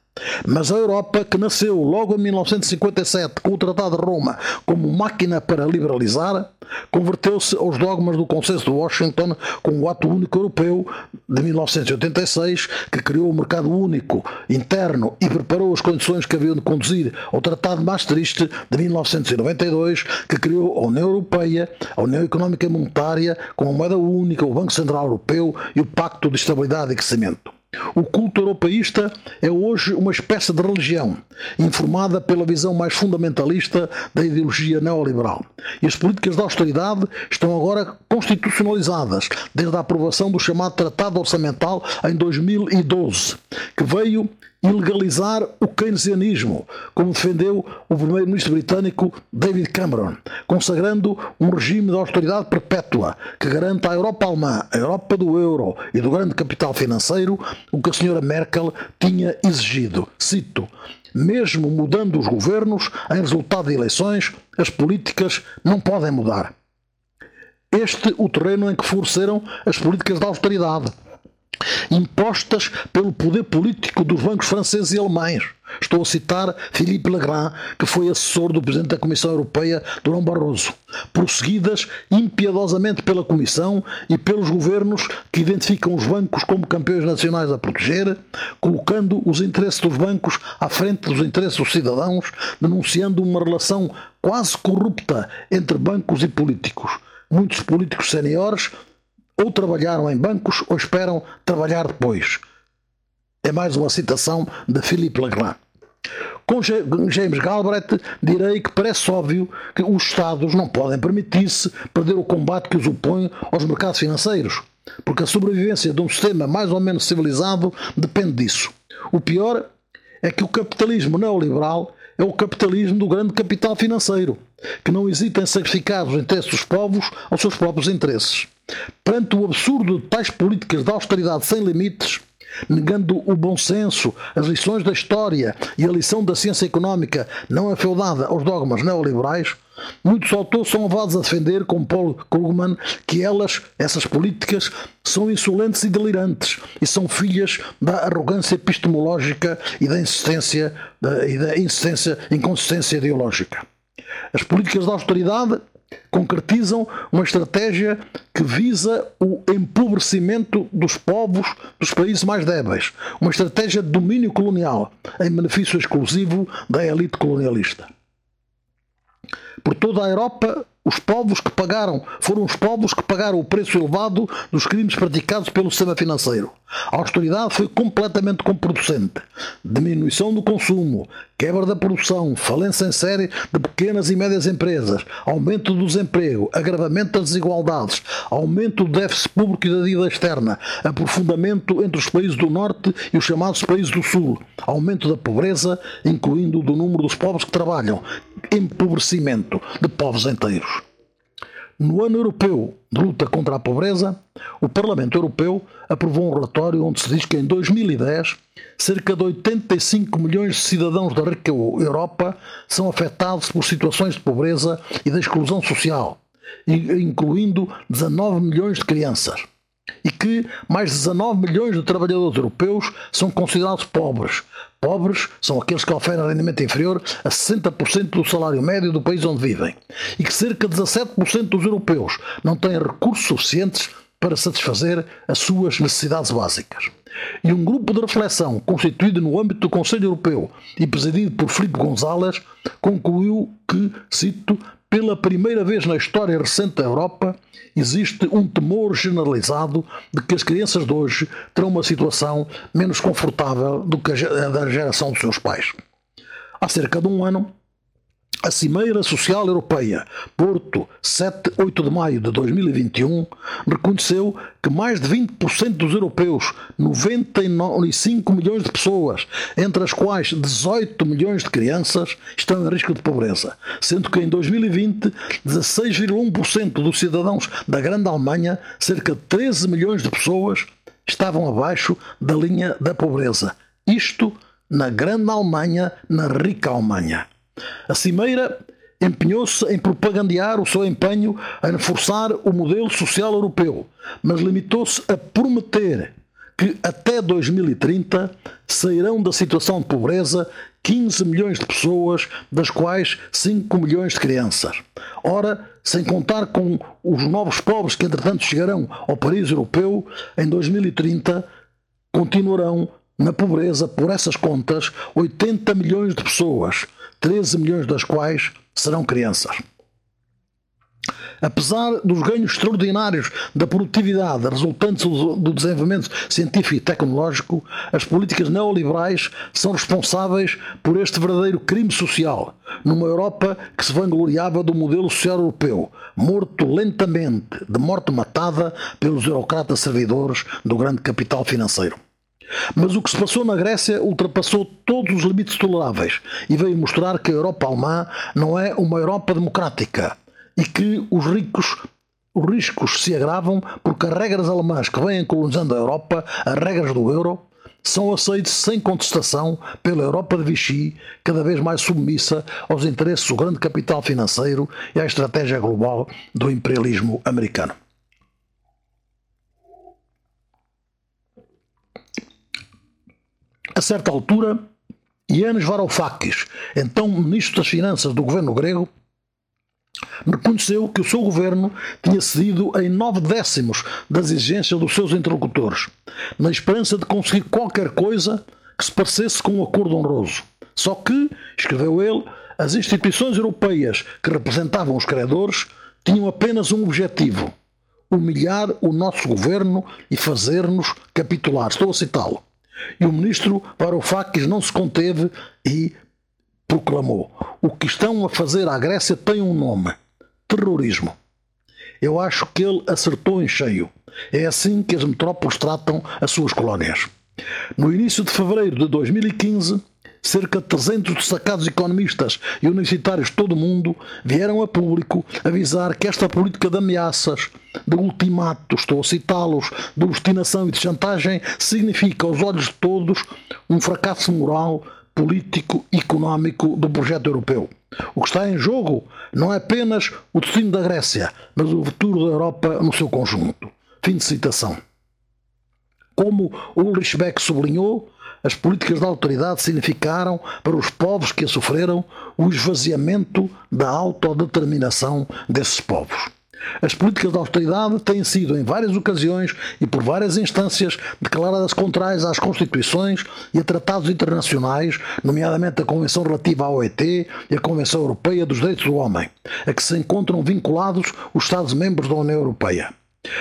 Mas a Europa, que nasceu logo em 1957 com o Tratado de Roma como máquina para liberalizar, converteu-se aos dogmas do Consenso de Washington com o Ato Único Europeu de 1986, que criou o mercado único interno e preparou as condições que haviam de conduzir ao Tratado de Maastricht de 1992, que criou a União Europeia, a União Económica e Monetária, com a moeda única, o Banco Central Europeu e o Pacto de Estabilidade e Crescimento. O culto europeísta é hoje uma espécie de religião, informada pela visão mais fundamentalista da ideologia neoliberal. E as políticas de austeridade estão agora constitucionalizadas, desde a aprovação do chamado Tratado Orçamental em 2012, que veio ilegalizar o keynesianismo, como defendeu o primeiro-ministro britânico David Cameron, consagrando um regime de austeridade perpétua que garanta à Europa alemã, à Europa do euro e do grande capital financeiro o que a senhora Merkel tinha exigido. Cito: mesmo mudando os governos, em resultado de eleições, as políticas não podem mudar. Este o terreno em que floresceram as políticas de austeridade impostas pelo poder político dos bancos franceses e alemães. Estou a citar Philippe Legrand, que foi assessor do Presidente da Comissão Europeia, Durão Barroso, prosseguidas impiedosamente pela Comissão e pelos governos que identificam os bancos como campeões nacionais a proteger, colocando os interesses dos bancos à frente dos interesses dos cidadãos, denunciando uma relação quase corrupta entre bancos e políticos. Muitos políticos seniores ou trabalharam em bancos ou esperam trabalhar depois. É mais uma citação de Philippe Legrand. Com James Galbraith, direi que parece óbvio que os Estados não podem permitir-se perder o combate que os opõe aos mercados financeiros, porque a sobrevivência de um sistema mais ou menos civilizado depende disso. O pior é que o capitalismo neoliberal é o capitalismo do grande capital financeiro, que não hesita em sacrificar os interesses dos povos aos seus próprios interesses. Perante o absurdo de tais políticas de austeridade sem limites, negando o bom senso, as lições da história e a lição da ciência económica não afeudada aos dogmas neoliberais, muitos autores são levados a defender, como Paul Krugman, que elas, essas políticas, são insolentes e delirantes e são filhas da arrogância epistemológica e da insistência, da, e da insistência, inconsistência ideológica. As políticas de austeridade concretizam uma estratégia que visa o empobrecimento dos povos dos países mais débeis, uma estratégia de domínio colonial em benefício exclusivo da elite colonialista. Por toda a Europa, os povos que pagaram foram os povos que pagaram o preço elevado dos crimes praticados pelo sistema financeiro. A austeridade foi completamente contraproducente. Diminuição do consumo, quebra da produção, falência em série de pequenas e médias empresas, aumento do desemprego, agravamento das desigualdades, aumento do déficit público e da dívida externa, aprofundamento entre os países do Norte e os chamados países do Sul, aumento da pobreza, incluindo do número dos povos que trabalham, empobrecimento de povos inteiros. No ano europeu de luta contra a pobreza, o Parlamento Europeu aprovou um relatório onde se diz que em 2010 cerca de 85 milhões de cidadãos da rica Europa são afetados por situações de pobreza e de exclusão social, incluindo 19 milhões de crianças e que mais de 19 milhões de trabalhadores europeus são considerados pobres. Pobres são aqueles que oferem rendimento inferior a 60% do salário médio do país onde vivem. E que cerca de 17% dos europeus não têm recursos suficientes para satisfazer as suas necessidades básicas. E um grupo de reflexão constituído no âmbito do Conselho Europeu e presidido por Filipe González concluiu que, cito, pela primeira vez na história recente da Europa, existe um temor generalizado de que as crianças de hoje terão uma situação menos confortável do que a da geração dos seus pais. Há cerca de um ano, a Cimeira Social Europeia, Porto, 7-8 de maio de 2021, reconheceu que mais de 20% dos europeus, 95 milhões de pessoas, entre as quais 18 milhões de crianças, estão em risco de pobreza, sendo que em 2020, 16,1% dos cidadãos da Grande Alemanha, cerca de 13 milhões de pessoas, estavam abaixo da linha da pobreza. Isto na Grande Alemanha, na rica Alemanha. A Cimeira empenhou-se em propagandear o seu empenho em reforçar o modelo social europeu, mas limitou-se a prometer que até 2030 sairão da situação de pobreza 15 milhões de pessoas, das quais 5 milhões de crianças. Ora, sem contar com os novos pobres que entretanto chegarão ao país europeu, em 2030 continuarão na pobreza, por essas contas, 80 milhões de pessoas, 13 milhões das quais serão crianças. Apesar dos ganhos extraordinários da produtividade resultantes do desenvolvimento científico e tecnológico, as políticas neoliberais são responsáveis por este verdadeiro crime social, numa Europa que se vangloriava do modelo social europeu, morto lentamente, de morte matada pelos eurocratas servidores do grande capital financeiro. Mas o que se passou na Grécia ultrapassou todos os limites toleráveis e veio mostrar que a Europa alemã não é uma Europa democrática e que os ricos os riscos se agravam porque as regras alemãs que vêm colonizando a Europa, as regras do euro, são aceitas sem contestação pela Europa de Vichy, cada vez mais submissa aos interesses do grande capital financeiro e à estratégia global do imperialismo americano. A certa altura, Yanis Varoufakis, então ministro das Finanças do governo grego, reconheceu que o seu governo tinha cedido em nove décimos das exigências dos seus interlocutores, na esperança de conseguir qualquer coisa que se parecesse com um acordo honroso. Só que, escreveu ele, as instituições europeias que representavam os credores tinham apenas um objetivo: humilhar o nosso governo e fazer-nos capitular. Estou a citá-lo. E o ministro Varoufakis não se conteve e proclamou: O que estão a fazer à Grécia tem um nome: terrorismo. Eu acho que ele acertou em cheio. É assim que as metrópoles tratam as suas colónias. No início de fevereiro de 2015, cerca de 300 destacados economistas e universitários de todo o mundo vieram a público avisar que esta política de ameaças, de ultimato, estou a citá-los, de obstinação e de chantagem, significa, aos olhos de todos, um fracasso moral político e económico do projeto europeu. O que está em jogo não é apenas o destino da Grécia, mas o futuro da Europa no seu conjunto. Fim de citação. Como Ulrich Beck sublinhou, as políticas da autoridade significaram, para os povos que a sofreram, o esvaziamento da autodeterminação desses povos. As políticas de austeridade têm sido, em várias ocasiões e por várias instâncias, declaradas contrárias às Constituições e a tratados internacionais, nomeadamente a Convenção relativa à OET e a Convenção Europeia dos Direitos do Homem, a que se encontram vinculados os Estados-membros da União Europeia.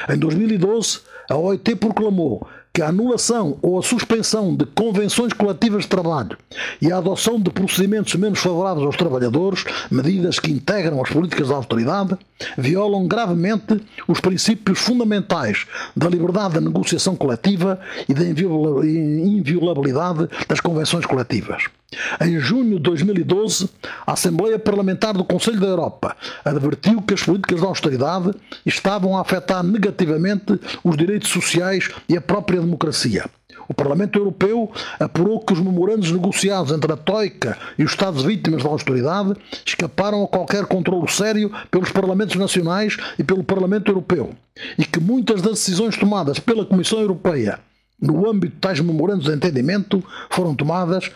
Em 2012, a OIT proclamou que a anulação ou a suspensão de convenções coletivas de trabalho e a adoção de procedimentos menos favoráveis aos trabalhadores, medidas que integram as políticas de austeridade, violam gravemente os princípios fundamentais da liberdade da negociação coletiva e da inviolabilidade das convenções coletivas. Em junho de 2012, a Assembleia Parlamentar do Conselho da Europa advertiu que as políticas de austeridade estavam a afetar negativamente os direitos sociais e a própria democracia. O Parlamento Europeu apurou que os memorandos negociados entre a Troika e os Estados vítimas da austeridade escaparam a qualquer controle sério pelos Parlamentos Nacionais e pelo Parlamento Europeu e que muitas das decisões tomadas pela Comissão Europeia no âmbito de tais memorandos de entendimento foram tomadas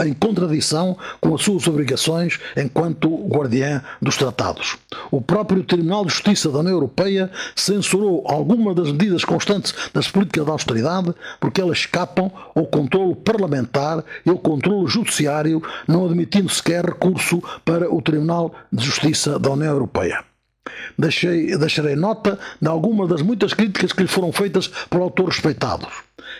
em contradição com as suas obrigações enquanto guardiã dos tratados. O próprio Tribunal de Justiça da União Europeia censurou algumas das medidas constantes das políticas de austeridade porque elas escapam ao controle parlamentar e ao controle judiciário, não admitindo sequer recurso para o Tribunal de Justiça da União Europeia. Deixei, deixarei nota de algumas das muitas críticas que lhe foram feitas por autores respeitados.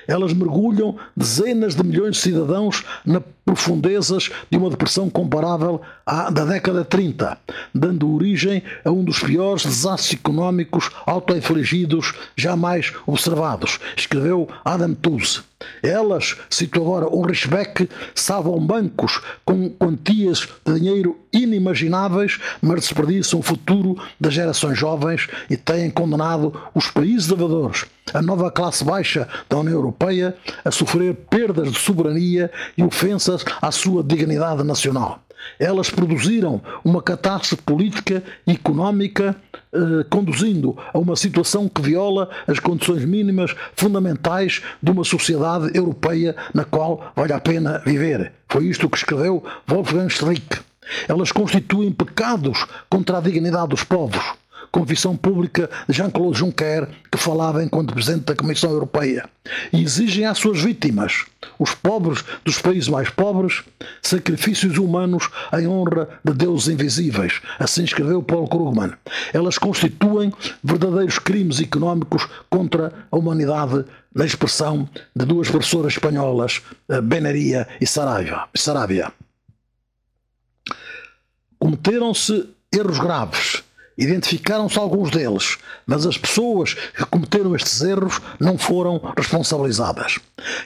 Elas mergulham dezenas de milhões de cidadãos nas profundezas de uma depressão comparável à da década de 30, dando origem a um dos piores desastres económicos autoinfligidos jamais observados, escreveu Adam Tooze. Elas, cito agora Ulrich Beck, salvam bancos com quantias de dinheiro inimagináveis, mas desperdiçam o futuro das gerações jovens e têm condenado os países devedores, a nova classe baixa da União Europeia, a sofrer perdas de soberania e ofensas à sua dignidade nacional. Elas produziram uma catástrofe política e económica, eh, conduzindo a uma situação que viola as condições mínimas fundamentais de uma sociedade europeia na qual vale a pena viver. Foi isto que escreveu Wolfgang Strick. Elas constituem pecados contra a dignidade dos povos confissão pública de Jean-Claude Juncker, que falava enquanto Presidente da Comissão Europeia, e exigem às suas vítimas, os pobres dos países mais pobres, sacrifícios humanos em honra de deuses invisíveis. Assim escreveu Paul Krugman. Elas constituem verdadeiros crimes económicos contra a humanidade, na expressão de duas professoras espanholas, eh, Benaria e Sarabia. Cometeram-se erros graves Identificaram-se alguns deles, mas as pessoas que cometeram estes erros não foram responsabilizadas.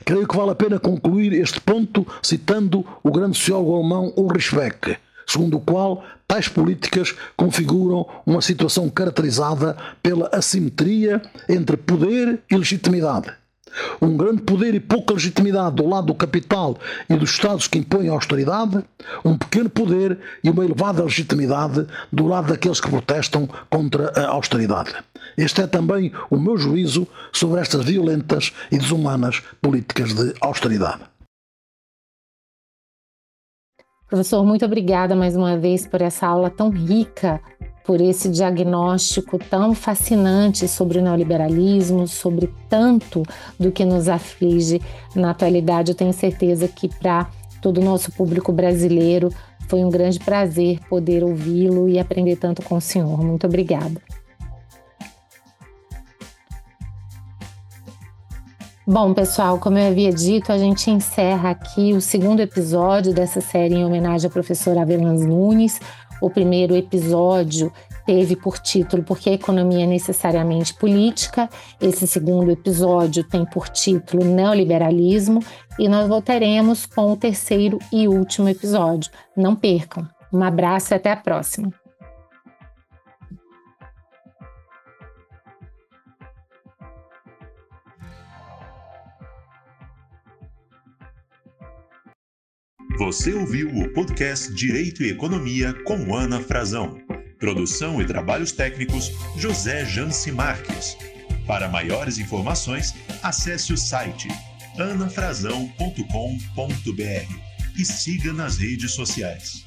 Creio que vale a pena concluir este ponto citando o grande sociólogo alemão Ulrich Beck, segundo o qual tais políticas configuram uma situação caracterizada pela assimetria entre poder e legitimidade um grande poder e pouca legitimidade do lado do capital e dos Estados que impõem a austeridade, um pequeno poder e uma elevada legitimidade do lado daqueles que protestam contra a austeridade. Este é também o meu juízo sobre estas violentas e desumanas políticas de austeridade. Professor, muito obrigada mais uma vez por essa aula tão rica por esse diagnóstico tão fascinante sobre o neoliberalismo, sobre tanto do que nos aflige na atualidade. Eu tenho certeza que para todo o nosso público brasileiro foi um grande prazer poder ouvi-lo e aprender tanto com o senhor. Muito obrigada. Bom, pessoal, como eu havia dito, a gente encerra aqui o segundo episódio dessa série em homenagem ao professor Avelans Nunes. O primeiro episódio teve por título Porque a Economia é Necessariamente Política. Esse segundo episódio tem por título Neoliberalismo. E nós voltaremos com o terceiro e último episódio. Não percam. Um abraço e até a próxima. Você ouviu o podcast Direito e Economia com Ana Frazão. Produção e trabalhos técnicos José Janci Marques. Para maiores informações, acesse o site anafrazão.com.br e siga nas redes sociais.